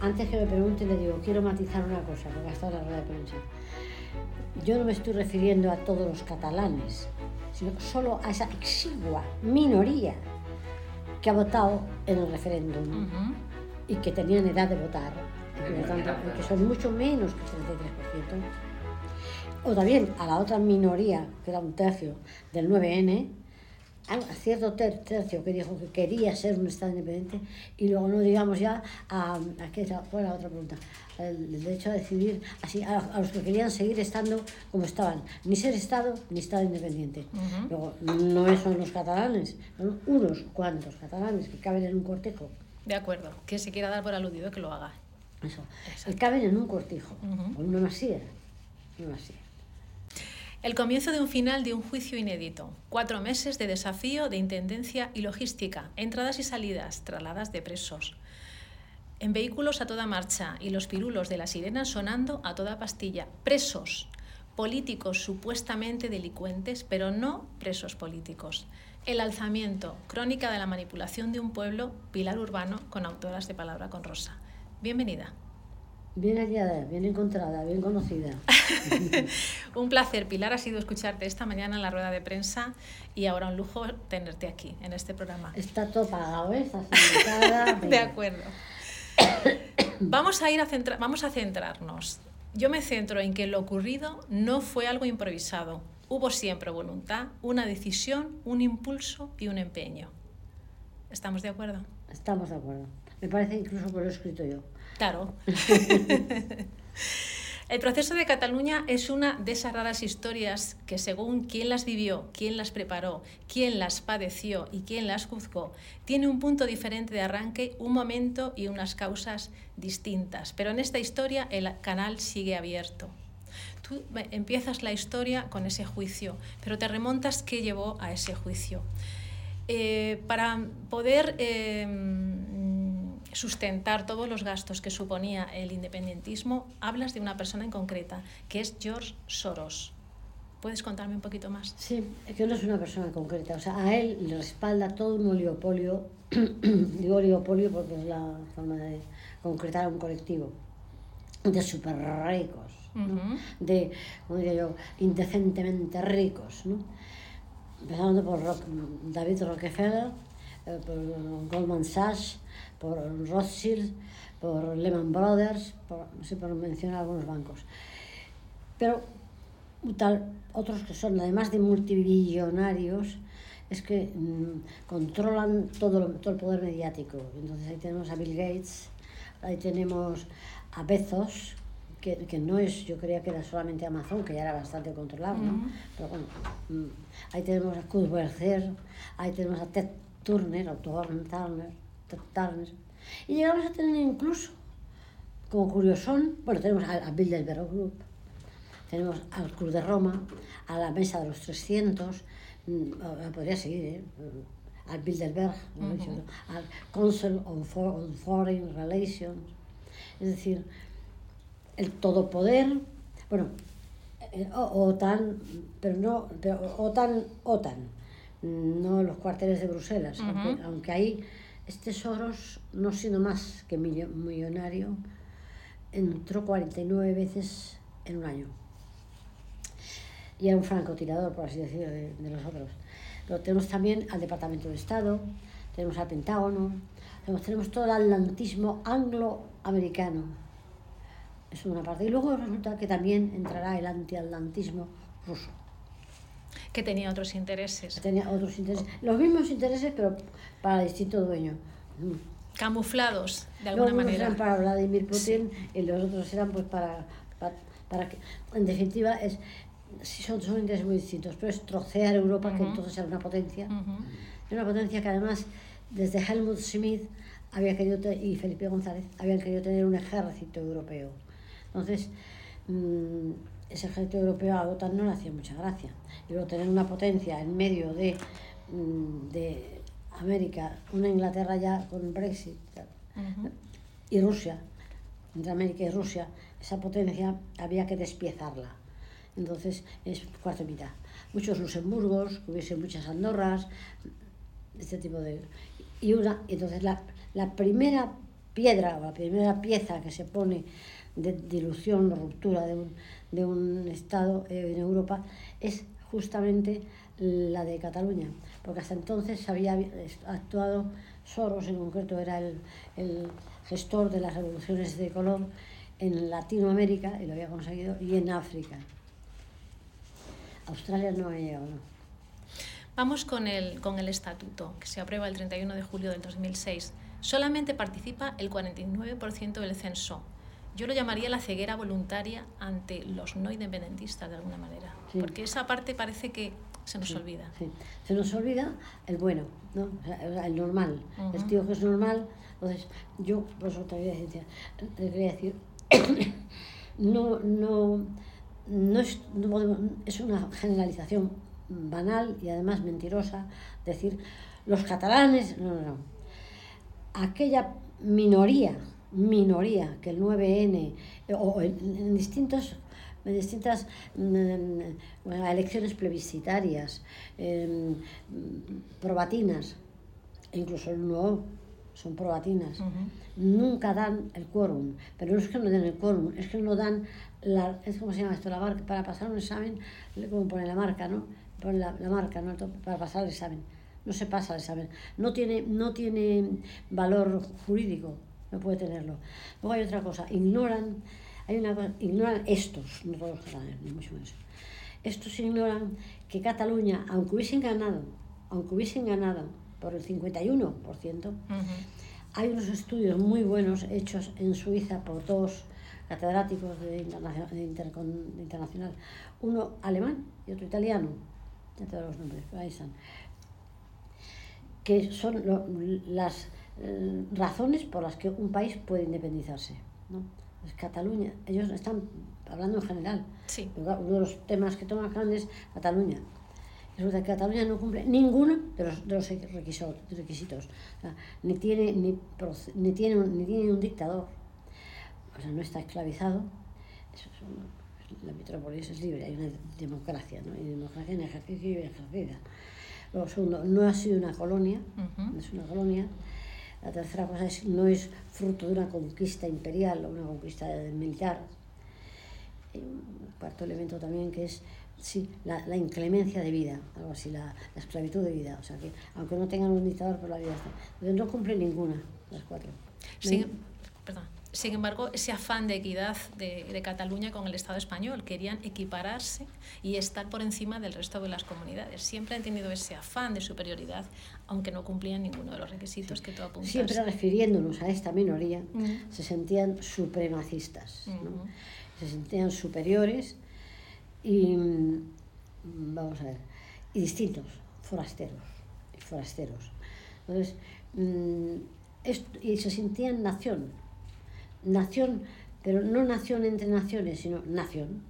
antes que me pregunte, le digo, quiero matizar una cosa, porque ha estado en la rueda de prensa. Yo no me estoy refiriendo a todos los catalanes, sino solo a esa exigua minoría que ha votado en el referéndum y que tenían edad de votar, y por lo tanto, y que son mucho menos que el 33%. O también a la otra minoría, que era un tercio del 9N, a cierto ter- tercio que dijo que quería ser un Estado independiente, y luego no digamos ya a, a qué era la otra pregunta, el, derecho a decidir, así a, a los que querían seguir estando como estaban, ni ser Estado ni Estado independiente. Luego, no son los catalanes, son unos cuantos catalanes que caben en un cortejo. De acuerdo. Que se quiera dar por aludido que lo haga. Eso. Exacto. Que caben en un cortijo, o en una masía. Una masía. El comienzo de un final de un juicio inédito. Cuatro meses de desafío de intendencia y logística, entradas y salidas, trasladas de presos. En vehículos a toda marcha y los pirulos de la sirena sonando a toda pastilla. Presos, políticos supuestamente delincuentes, pero no presos políticos. El alzamiento, crónica de la manipulación de un pueblo, Pilar Urbano, con autoras de Palabra con Rosa. Bienvenida. Bien hallada, bien encontrada, bien conocida. Un placer, Pilar, ha sido escucharte esta mañana en la rueda de prensa y ahora un lujo tenerte aquí, en este programa. Está todo pagado, ¿eh? Está. De acuerdo. Vamos a ir a centra- vamos a centrarnos. Yo me centro en que lo ocurrido no fue algo improvisado. Hubo siempre voluntad, una decisión, un impulso y un empeño. ¿Estamos de acuerdo? Estamos de acuerdo. Me parece incluso que lo he escrito yo. Claro. El proceso de Cataluña es una de esas raras historias que según quién las vivió, quién las preparó, quién las padeció y quién las juzgó, tiene un punto diferente de arranque, un momento y unas causas distintas. Pero en esta historia el canal sigue abierto. Tú empiezas la historia con ese juicio, pero te remontas qué llevó a ese juicio. Eh, para poder eh, sustentar todos los gastos que suponía el independentismo, hablas de una persona en concreta, que es George Soros. ¿Puedes contarme un poquito más? Sí, es que no es una persona concreta. O sea, a él le respalda todo un oligopolio. Digo oligopolio porque es la forma de concretar a un colectivo de súper ricos, de, como diría yo, indecentemente ricos. ¿no? Empezando por Rock- David Rockefeller, eh, por Goldman Sachs, por Rothschild, por Lehman Brothers, por, no sé, por mencionar algunos bancos. Pero tal, otros que son, además de multibillonarios, es que mm, controlan todo, lo- todo el poder mediático. Entonces ahí tenemos a Bill Gates, ahí tenemos a Bezos, que, que no es, yo creía que era solamente Amazon, que ya era bastante controlado, ¿no? Ujú. Pero bueno, mm, ahí tenemos a Kurt Werther, ahí tenemos a Ted Turner, o Turner, Y llegamos a tener incluso, como curiosón, bueno, tenemos a, a Bilderberg Group, tenemos al Club de Roma, a la Mesa de los 300, mm, podría seguir, ¿eh? Mm, al Bilderberg, lo he dicho, ¿no? al Council on, For- on Foreign Relations, es decir, el todopoder, bueno, eh, o- OTAN, pero no, pero OTAN, OTAN, no los cuarteles de Bruselas, Ujú. aunque, aunque ahí este Soros, no siendo más que millo- millonario, entró 49 veces en un año. Y era un francotirador, por así decirlo, de, de los otros. Pero tenemos también al Departamento de Estado, tenemos al Pentágono, tenemos, tenemos todo el atlantismo angloamericano. Es una parte. Y luego resulta que también entrará el antiatlantismo ruso. Que tenía otros intereses. que Tenía otros intereses, los mismos intereses, pero para distinto dueño. Camuflados, de alguna unos manera. eran para Vladimir Putin y los otros eran pues para, para, para que, en definitiva, es, sí son, son intereses muy distintos, pero es trocear Europa, que Ujú. entonces era una potencia, Ujú. era una potencia que además desde Helmut Schmidt había querido y Felipe González habían querido tener un ejército europeo. Entonces, mm, ese ejército europeo a OTAN no le hacía mucha gracia. Y luego tener una potencia en medio de, mm, de América, una Inglaterra ya con Brexit y Rusia, entre América y Rusia, esa potencia había que despiezarla. Entonces es cuarto y mitad. Muchos Luxemburgos, que hubiese muchas Andorras, este tipo de... Y una, entonces la, la primera piedra o la primera pieza que se pone de dilución o ruptura de un, de un Estado eh, en Europa es justamente la de Cataluña, porque hasta entonces había actuado Soros, en concreto era el, el gestor de las revoluciones de color en Latinoamérica, y lo había conseguido, y en África. Australia no ha llegado. Vamos con el, con el estatuto, que se aprueba el 31 de julio del 2006. Solamente participa el 49% del censo. Yo lo llamaría la ceguera voluntaria ante los no independentistas, de alguna manera. Porque esa parte parece que se nos olvida. Sí. Se nos olvida el bueno, ¿no? el normal. El tío que es normal. Entonces, yo, por eso te quería decir, te quería decir no, no, no, es, no es una generalización banal y además mentirosa decir los catalanes, no, no, no. Aquella minoría, minoría que el 9N o en distintos en distintas mm, elecciones plebiscitarias, eh, probatinas, e incluso el no son probatinas, nunca dan el quórum, pero no es que no den el quórum, es que no dan la, es como se llama esto, la marca, para pasar un examen, como pone la marca, ¿no? Pone la, la marca, ¿no? Para pasar el examen. No se pasa el examen. No tiene, no tiene valor jurídico, no puede tenerlo. Luego hay otra cosa, ignoran hay una cosa, ignoran estos, no todos los catalanes, ni mucho menos. Estos ignoran que Cataluña, aunque hubiesen ganado, aunque hubiesen ganado por el 51%, hay unos estudios muy buenos hechos en Suiza por dos catedráticos de, internacional, uno alemán y otro italiano, ya todos los nombres, ahí están, que son las razones por las que un país puede independizarse. ¿no? es Cataluña. Ellos están hablando en general. Sí. Uno de los temas que toman es Cataluña. Resulta que Cataluña no cumple ninguno de los, de los requisitos. ni, tiene, ni, ni, tiene un, ni tiene un dictador. O sea, no está esclavizado. la metrópolis es libre, hay una democracia, ¿no? Hay democracia en ejercicio y ejercida. Luego, segundo, no ha sido una colonia, no es una colonia. La tercera cosa es no es fruto de una conquista imperial o una conquista militar. Un cuarto elemento también que es sí, la, la inclemencia de vida, algo así, la, la, esclavitud de vida. O sea que aunque no tengan un dictador, por la vida está. No cumple ninguna las cuatro. Sí, perdón. Sin embargo, ese afán de equidad de, de, Cataluña con el Estado español, querían equipararse y estar por encima del resto de las comunidades. Siempre han tenido ese afán de superioridad, aunque no cumplían ninguno de los requisitos sí. que tú apuntas. Siempre refiriéndonos a esta minoría, uh -huh. se sentían supremacistas, uh -huh. ¿no? se sentían superiores y, vamos a ver, y distintos, forasteros, forasteros. Entonces, mmm, esto, y se sentían nación nación, pero no nación entre naciones, sino nación.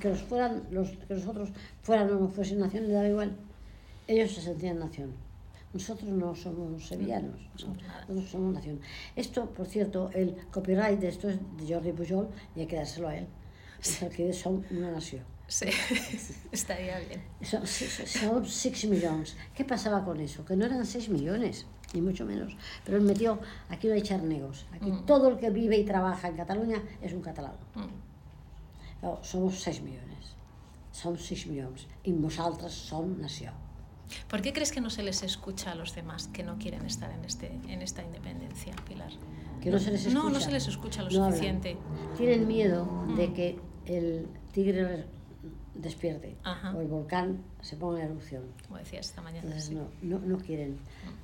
Que los, fueran, los, que los otros fueran o no fuesen nación, le daba igual. Ellos se sentían nación. Nosotros no somos sevillanos, no, nosotros somos nación. Esto, por cierto, el copyright de esto es de Jordi Pujol y hay que dárselo a él. Es el que son una nación. Sí, estaría bien. Son, son 6 millones. ¿Qué pasaba con eso? Que no eran 6 millones ni mucho menos. Pero él metió, aquí no hay charnegos, aquí mm. todo el que vive y trabaja en Cataluña es un catalán. Mm. Somos 6 millones, som 6 milions, i nosaltres som nació. ¿Por qué crees que no se les escucha a los demás que no quieren estar en, este, en esta independencia, Pilar? Que no se les escucha. No, no se les escucha lo no suficiente. Hablan. Tienen miedo mm. de que el tigre despierte Ajá. o el volcán se ponga en erupción. Como decías esta mañana. Entonces, sí. no, no, no, quieren.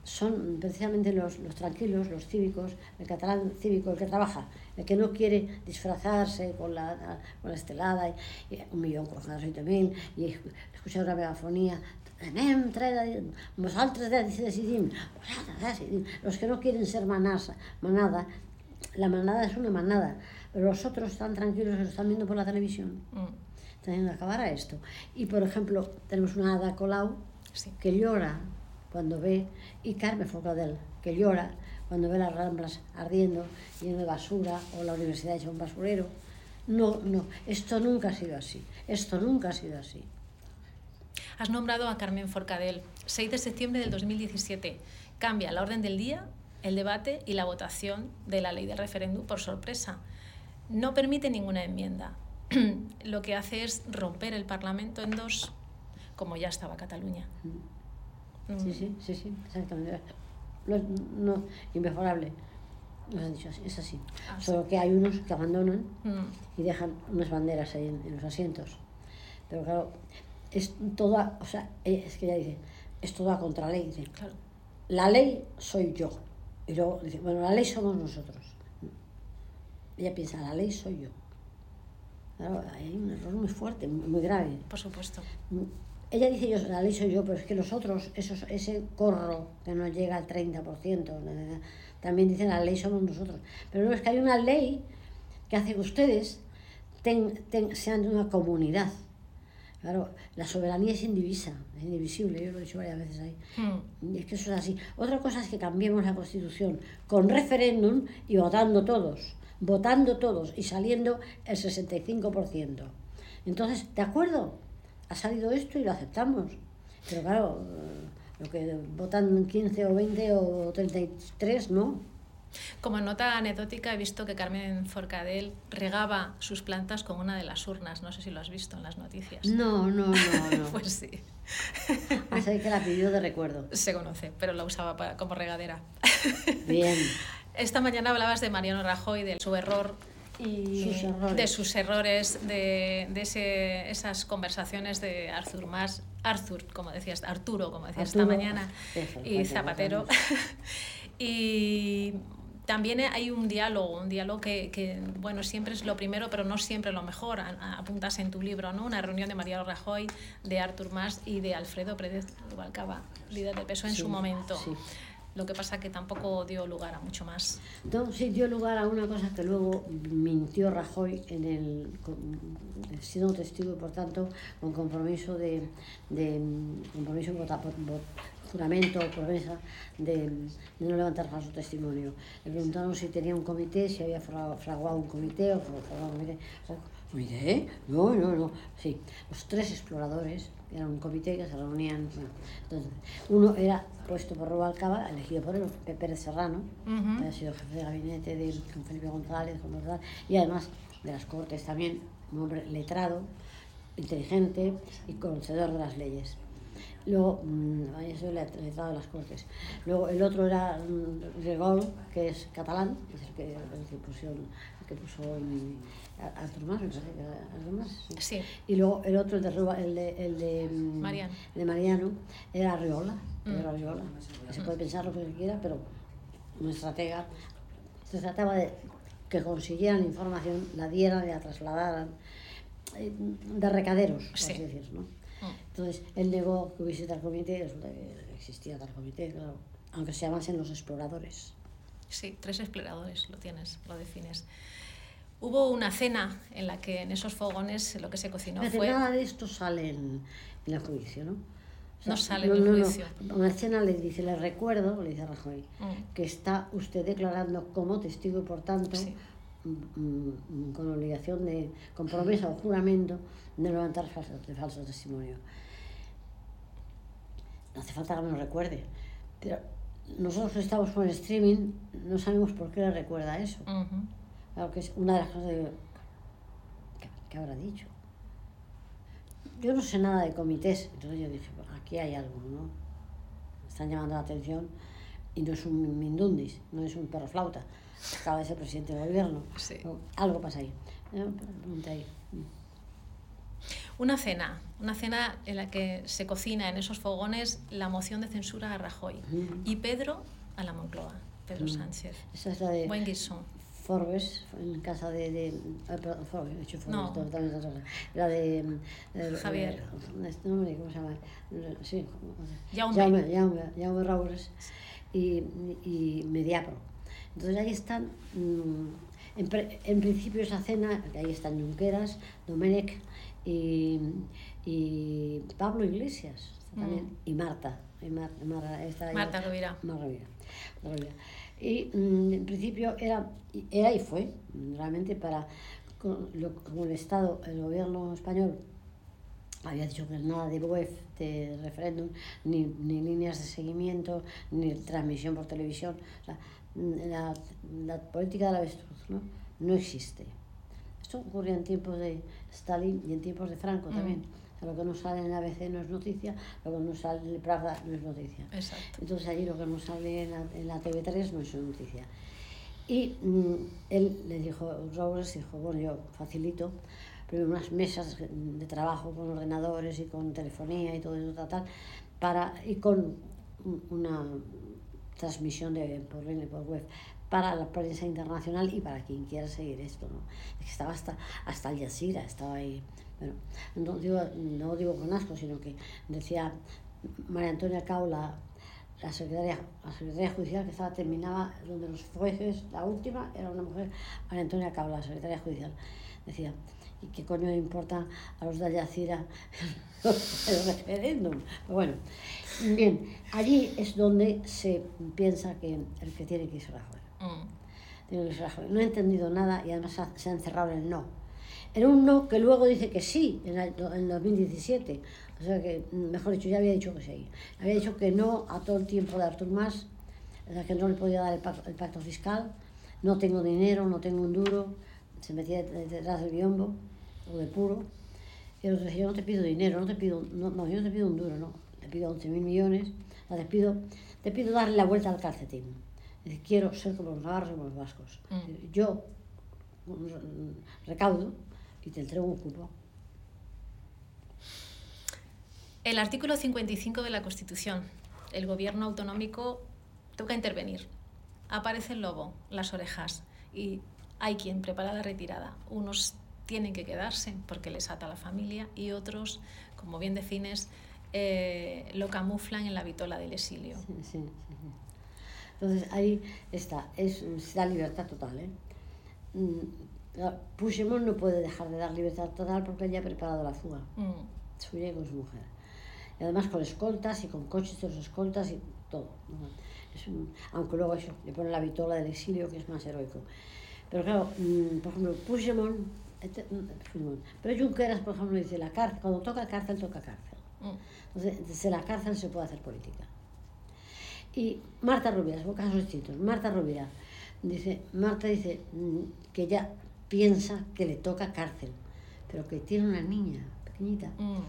Son precisamente los, los tranquilos, los cívicos, el catalán cívico, el que trabaja, el que no quiere disfrazarse con la, con la estelada, y, y un millón cuatrocientos mil, y escuchar una megafonía. Los que no quieren ser manas, manada, la manada es una manada, pero los otros están tranquilos, lo están viendo por la televisión. Mm teniendo que acabar a esto. Y, por ejemplo, tenemos una Ada Colau sí. que llora cuando ve, y Carmen Focadel, que llora cuando ve las ramblas ardiendo, lleno de basura, o la universidad hecha un basurero. No, no, esto nunca ha sido así. Esto nunca ha sido así. Has nombrado a Carmen Forcadell. 6 de septiembre del 2017. Cambia la orden del día el debate y la votación de la ley del referéndum por sorpresa. No permite ninguna enmienda. Lo que hace es romper el Parlamento en dos, como ya estaba Cataluña. Mm. Sí, sí, sí, sí, exactamente. No, no, inmejorable. Nos han dicho así, es así. Ah, Solo que hay unos que abandonan Mm. y dejan unas banderas ahí en, en los asientos. Pero claro, es todo, a- o sea, eh, es que ella dice, es todo a contraley. Dice, Claro. la ley soy yo. Y luego dice, bueno, la ley somos nosotros. Ella piensa, la ley soy yo. Claro, hay un error muy fuerte, muy grave. Por supuesto. Ella dice, yo, la ley soy yo, pero es que los otros, esos, ese corro que no llega al 30%, na, na, na, también dicen, la ley somos nosotros. Pero no, es que hay una ley que hace que ustedes ten- ten- sean una comunidad. Claro, la soberanía es indivisa, es indivisible, yo lo he dicho varias veces ahí. Mm. Y es que eso es así. Otra cosa es que cambiemos la Constitución con referéndum y votando todos, votando todos y saliendo el 65%. Entonces, ¿de acuerdo? Ha salido esto y lo aceptamos. Pero claro, eh, lo que votan 15 o 20 o 33, no. Como nota anecdótica, he visto que Carmen Forcadell regaba sus plantas con una de las urnas. No sé si lo has visto en las noticias. No, no, no, no. Pues sí, Así que la pidió de recuerdo. se conoce, pero la usaba para- como regadera. Bien. Esta mañana hablabas de Mariano Rajoy, de su error y Sus de sus errores, de, de ese, esas conversaciones de Arthur Mas, Arthur, como decías, Arturo, como decías esta mañana, y Zapatero. y también hay un diálogo, un diálogo que, que, bueno, siempre es lo primero, pero no siempre lo mejor. A- a- Apuntas en tu libro, ¿no? Una reunión de Mariano Rajoy, de Artur Mas y de Alfredo Pérez Rubalcaba, líder del PSOE en Sí, su momento. sí. Lo que pasa que tampoco dio lugar a mucho más. No, sí dio lugar a una cosa que luego mintió Rajoy en el siendo testigo y por tanto con compromiso de, de compromiso vota- por- juramento o promesa de, de no levantar falso testimonio. Le preguntaron si tenía un comité, si había fra- fraguado un comité o fra- fraguado un comité. O- ¿Comité? No, no, no. Sí, los tres exploradores, eran un comité que se reunían. bueno, entonces, uno era puesto por Rubalcaba, elegido por él, Pepe Pérez Serrano, Ujú. que ha sido jefe de gabinete de con Felipe González, con González, y además de las Cortes también, un hombre letrado, inteligente y conocedor de las leyes. Luego, mm, sido let- letrado de las Cortes. Luego, el otro era mm, Regol, que es catalán, es el que, el que puso, el que puso en- Artur Mas, me parece que era Artur Mas, sí. Y luego el otro, el de, Ruba- el de, el de, mm, Mariano. de Mariano, era Arriola, Pedro Mm. Se puede pensar lo que se quiera, pero un estratega. Se trataba de que consiguieran información, la dieran y la trasladaran, eh, de recaderos, por Sí. así decir, ¿no? Mm. Entonces, él negó que hubiese tal comité, resulta que existía tal comité, claro, aunque se llamasen los exploradores. Sí, tres exploradores, lo tienes, lo defines. Hubo una cena en la que en esos fogones lo que se cocinó Fíjate, fue... Nada de esto sale en, en el juicio, ¿no? O No sale en el juicio. Una escena le dice, le recuerdo, le dice Rajoy, Mm. que está usted declarando como testigo y por tanto Sí. Mm, mm, con obligación de, con promesa o juramento de no levantar falso, de falso testimonio. No hace falta que me lo recuerde, pero nosotros que estamos con el streaming no sabemos por qué le recuerda eso. Ujú. Claro que es una de las cosas de... ¿Qué, qué habrá dicho? Yo no sé nada de comités, entonces yo dije, "Pues aquí hay algo, ¿no? Están llamando la atención y no es un mindundis, no es un perro flauta, acaba de ser presidente del gobierno. Sí. Algo pasa ahí. Eh, ahí. Una cena, una cena en la que se cocina en esos fogones la moción de censura a Rajoy Ujú. y Pedro a la Moncloa, Pedro Mm. Sánchez. Esa es la de Buen guisón. Forbes, en casa de... de Forbes, he dicho Forbes, No. todo- también cosa. La de... de- Javier. de- este nombre, ¿cómo se llama? Sí. Jaume. Jaume, Jaume, Jaume Raúles y, y Mediapro. Entonces ahí están, mm, en, en principio esa cena, ahí están Junqueras, Domenech y, y Pablo Iglesias también, Mm. y Marta. Y Mar- Mar- está ahí- Marta Rovira. Y mm, en principio era, era y fue realmente para, con lo- como el Estado, el gobierno español había dicho que nada de web, de referéndum, ni, ni líneas de seguimiento, ni transmisión por televisión. O sea, la, la política de la avestruz ¿no? no existe. Esto ocurría en tiempos de Stalin y en tiempos de Franco Mm. también. O sea, lo que no sale en la ABC no es noticia, lo que no sale en Pravda no es noticia. Exacto. Entonces allí lo que no sale en la, en la TV3 no es noticia. Y mm, él le dijo, Robles dijo, bueno, yo facilito primero unas mesas de trabajo con ordenadores y con telefonía y todo eso, tal, para, y con un- una transmisión de, por, por web para la prensa internacional y para quien quiera seguir esto. ¿no? Estaba hasta, hasta Al Jazeera, estaba ahí. Bueno, no digo, no digo con asco, sino que decía María Antonia Caula, la secretaria, la secretaria judicial que estaba terminaba, donde los jueces, la última era una mujer, María Antonia Caula, la secretaria judicial, decía, ¿y qué coño le importa a los de Al Jazeera el referéndum? Pero bueno, bien, allí es donde se piensa que el que tiene que irse Rajoy. Mm. Tiene que irse Rajoy. No he entendido nada y además se ha encerrado en el no. En un no que luego dice que sí en el, en 2017. O sea que, mm, mejor dicho, ya había dicho que sí. Había dicho que no a todo el tiempo de Artur Mas, que no le podía dar el pacto, el pacto fiscal. No tengo dinero, no tengo un duro. Se metía de- detrás del biombo o de puro. Y otro decía, yo no te pido dinero, no te pido, no, no, yo no te pido un duro, no. Te pido 11.000 millones, o sea, te pido, te pido darle la vuelta al calcetín. Es decir, quiero ser como los navarros y como los vascos. Mm. Yo recaudo y te entrego un cupo. El artículo 55 de la Constitución. El gobierno autonómico toca intervenir. Aparece el lobo, las orejas, y hay quien prepara la retirada. Unos tienen que quedarse porque les ata la familia y otros, como bien defines, eh, lo camuflan en la vitola del exilio. Sí, sí, sí. Entonces ahí está, es, da libertad total. ¿eh? Mm, Puigdemont no puede dejar de dar libertad total porque ya ha preparado la fuga. Mm, Se huye con su mujer. Y además con escoltas y con coches de los escoltas y todo. ¿no? Es un- aunque luego eso, le pone la vitola del exilio que es más heroico. Pero claro, mm, por ejemplo, Puigdemont, este- mm, Puigdemont, pero Junqueras, por ejemplo, dice, la cárcel, cuando toca cárcel, toca cárcel. mm, Entonces, desde la cárcel se puede hacer política. Y Marta Rovira, son casos distintos. Marta Rovira dice, Marta dice que ella piensa que le toca cárcel, pero que tiene una niña pequeñita mm,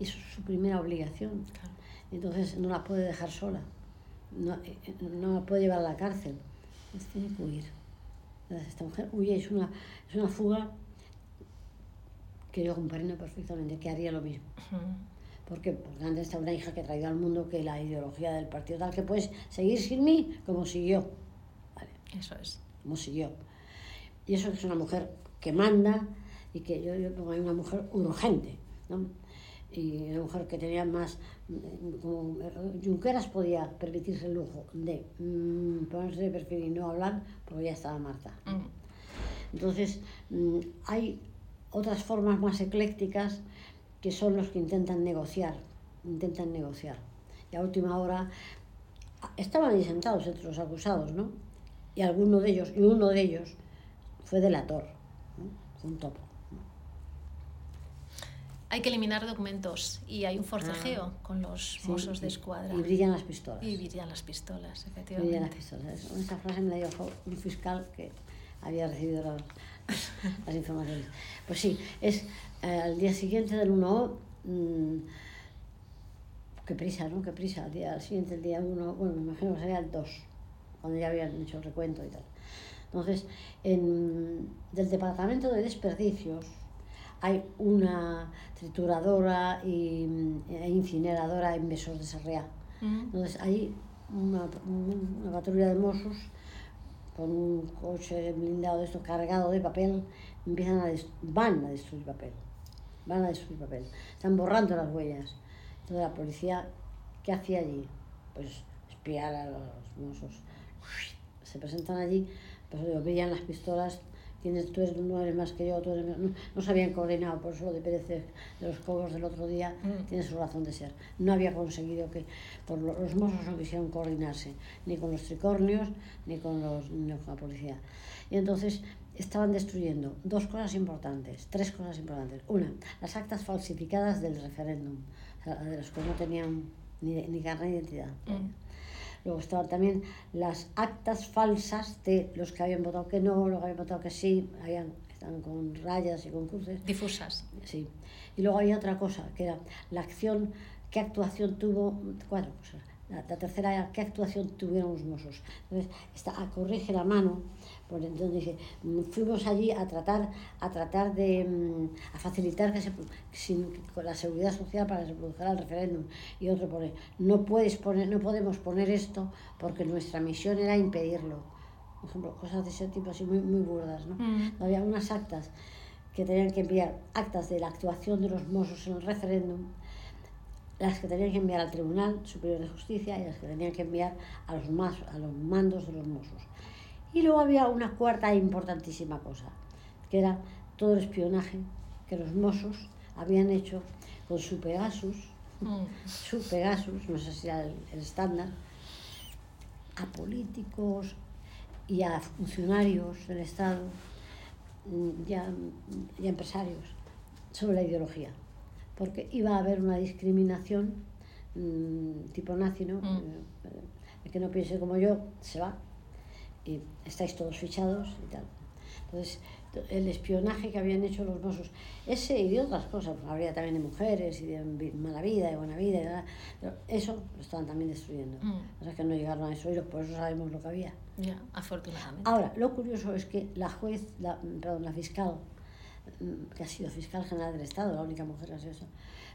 y eso es su primera obligación. claro. Entonces no la puede dejar sola, no, eh, no la puede llevar a la cárcel. Entonces tiene que huir. Entonces, esta mujer huye, es una, es una fuga que yo comprendo perfectamente, que haría lo mismo. Mm, ¿Por? Porque antes está una hija que ha traído al mundo que la ideología del partido tal que puedes seguir sin mí como siguió. Vale, Eso es. como siguió. Y eso es una mujer que manda y que yo, yo pongo ahí una mujer urgente. ¿no? Y una mujer que tenía más. mm, Como eh, Junqueras podía permitirse el lujo de mm, ponerse de perfil y no hablar porque ya estaba Marta. Mm, Entonces, hay otras formas más eclécticas que son los que intentan negociar, intentan negociar. Y a última hora a- estaban ahí sentados entre los acusados, ¿no? Y alguno de ellos, y uno de ellos fue delator, ¿no? Fue un topo. Hay que eliminar documentos y hay un forcejeo con los Ah. Sí, mozos de escuadra. Y brillan las pistolas. Y brillan las pistolas, Brillan las efectivamente. pistolas. Es- Esa frase me la dijo un fiscal que había recibido las, las informaciones. Pues sí, es eh, al día siguiente del 1O, mm, qué prisa, ¿no? Qué prisa. Al día siguiente, el día 1, bueno, me imagino que sería el 2, cuando ya habían hecho el recuento y tal. Entonces, en, del Departamento de Desperdicios hay una trituradora y, mm, e incineradora en Besos de Sarriá. Mm, Entonces ahí una, una patrulla de Mossos con un coche blindado de esto cargado de papel empiezan a van a destruir papel van a destruir papel están borrando las huellas entonces la policía ¿qué hacía allí? pues espiar a los Mossos se presentan allí pues brillan las pistolas quién es, tú eres, no eres más que yo, tú eres, no, no se habían coordinado, por eso lo de Pérez de los cobos del otro día Mm. tiene su razón de ser. No había conseguido que, por lo- los mozos no quisieron coordinarse, ni con los tricornios, ni con, los, ni con la policía. Y entonces estaban destruyendo dos cosas importantes, tres cosas importantes. Una, las actas falsificadas del referéndum, o sea, de los que no tenían ni, ni carnet de identidad. Mm. Luego estaban también las actas falsas de los que habían votado que no, los que habían votado que sí, habían, estaban con rayas y con cruces. Difusas. Sí. Y luego había otra cosa, que era la acción, qué actuación tuvo, cuatro cosas. La, la tercera era qué actuación tuvieron los mozos. Entonces, está a corrige la mano, por entonces dije, mm, fuimos allí a tratar, a tratar de mm, a facilitar que se sin, con la seguridad social para que se produjera el referéndum. Y otro pone, no puedes poner, no podemos poner esto porque nuestra misión era impedirlo. Por ejemplo, cosas de ese tipo así muy, muy burdas, ¿no? Mm. Había unas actas que tenían que enviar actas de la actuación de los mozos en el referéndum, las que tenían que enviar al Tribunal Superior de Justicia y las que tenían que enviar a los, más, a los mandos de los mozos. Y luego había una cuarta e importantísima cosa, que era todo el espionaje que los mozos habían hecho con su Pegasus, Mm. su Pegasus, no sé si era el, el estándar, a políticos y a funcionarios del Estado y a, y a empresarios sobre la ideología. Porque iba a haber una discriminación mm, tipo nazi, ¿no? Mm. Eh, El que no piense como yo se va y estáis todos fichados y tal. Entonces, el espionaje que habían hecho los mozos, ese y de otras cosas, habría también de mujeres y de mala vida y buena vida, y pero eso lo estaban también destruyendo. Mm. O sea que no llegaron a eso y por eso sabemos lo que había. Ya, afortunadamente. Ahora, lo curioso es que la juez, la, perdón, la fiscal, que ha sido fiscal general del Estado, la única mujer que ha sido eso,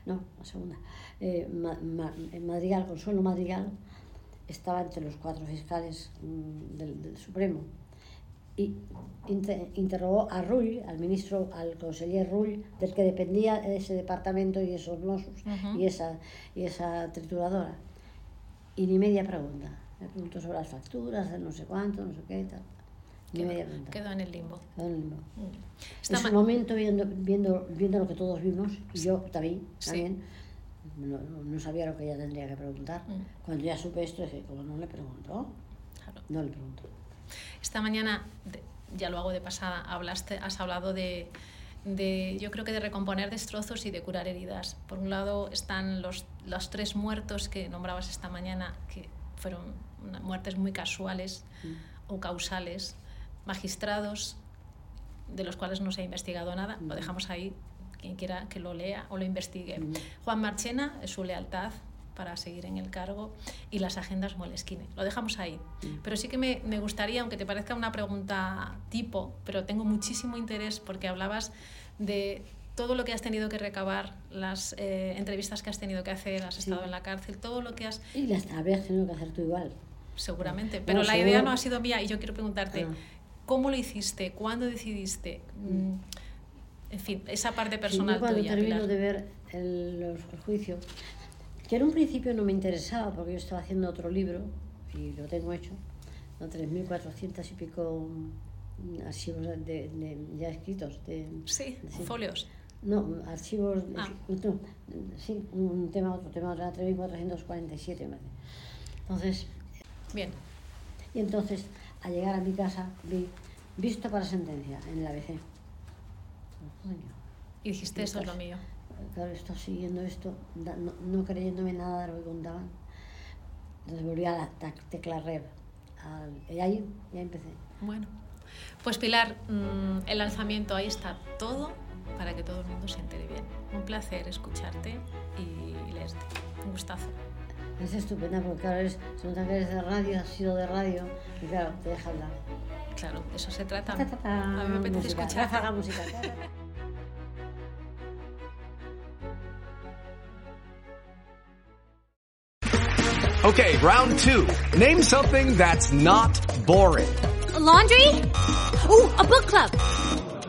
no, la segunda, eh, Ma- Ma- eh, Madrigal, Consuelo Madrigal, estaba entre los cuatro fiscales mm, del, del Supremo y inter- interrogó a Rull, al ministro, al conseller Rull, del que dependía ese departamento y esos Mossos Ujú. y, esa, y esa trituradora. Y ni media pregunta. Me preguntó sobre las facturas, no sé cuánto, no sé qué, tal. Quedó, en el limbo. Quedó en el limbo. Mm. En su ma- momento, viendo, viendo, viendo lo que todos vimos, y yo también, Sí. también no, no- sabía lo que ella tendría que preguntar. Mm. Cuando ya supe esto, dije, como no le preguntó, Claro. no le preguntó. Esta mañana, ya lo hago de pasada, hablaste, has hablado de, de, yo creo que de recomponer destrozos y de curar heridas. Por un lado están los, los tres muertos que nombrabas esta mañana, que fueron muertes muy casuales o causales, magistrados de los cuales no se ha investigado nada, lo dejamos ahí, quien quiera que lo lea o lo investigue. Juan Marchena, su lealtad para seguir en el cargo y las agendas Moleskine. Lo dejamos ahí. Pero sí que me, me gustaría, aunque te parezca una pregunta tipo, pero tengo muchísimo interés porque hablabas de todo lo que has tenido que recabar, las eh, entrevistas que has tenido que hacer, has estado en la cárcel, todo lo que has Y las habrías tenido que hacer tú igual. seguramente. Pero la seguro. idea no ha sido mía y yo quiero preguntarte, Ah. ¿Cómo lo hiciste? ¿Cuándo decidiste? Mm, En fin, esa parte personal yo cuando tuya, termino Pilar. de ver el, los- el juicio, que en un principio no me interesaba porque yo estaba haciendo otro libro y lo tengo hecho, ¿no? 3.400 y pico mm, archivos de, de- ya escritos. De, Sí, Sí. folios. No, archivos. de- Ah. no, sí, un tema, otro tema, otro, 3.447 me parece. Entonces, Bien. y entonces, al llegar a mi casa, vi visto para sentencia en el ABC. Y dijiste, esto es lo mío. claro, estoy siguiendo esto, no, no creyéndome nada de lo que contaban. Entonces volví a la tecla red. Y ahí ya empecé. Bueno, pues Pilar, mm, el lanzamiento, ahí está todo para que todo el mundo se entere bien. Un placer escucharte y leerte. Un gustazo. Es estupenda porque claro, eres, se nota eres de radio, has sido de radio, y claro, te deja hablar. Claro, de eso se trata. Ta, ta, ta, A mí me apetece música, escuchar. ráfaga musical. Okay, round two. Name something that's not boring. A laundry? Ooh, a book club.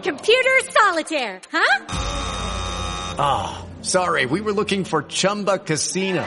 Computer solitaire, huh? Ah, sorry, we were looking for Chumba Casino.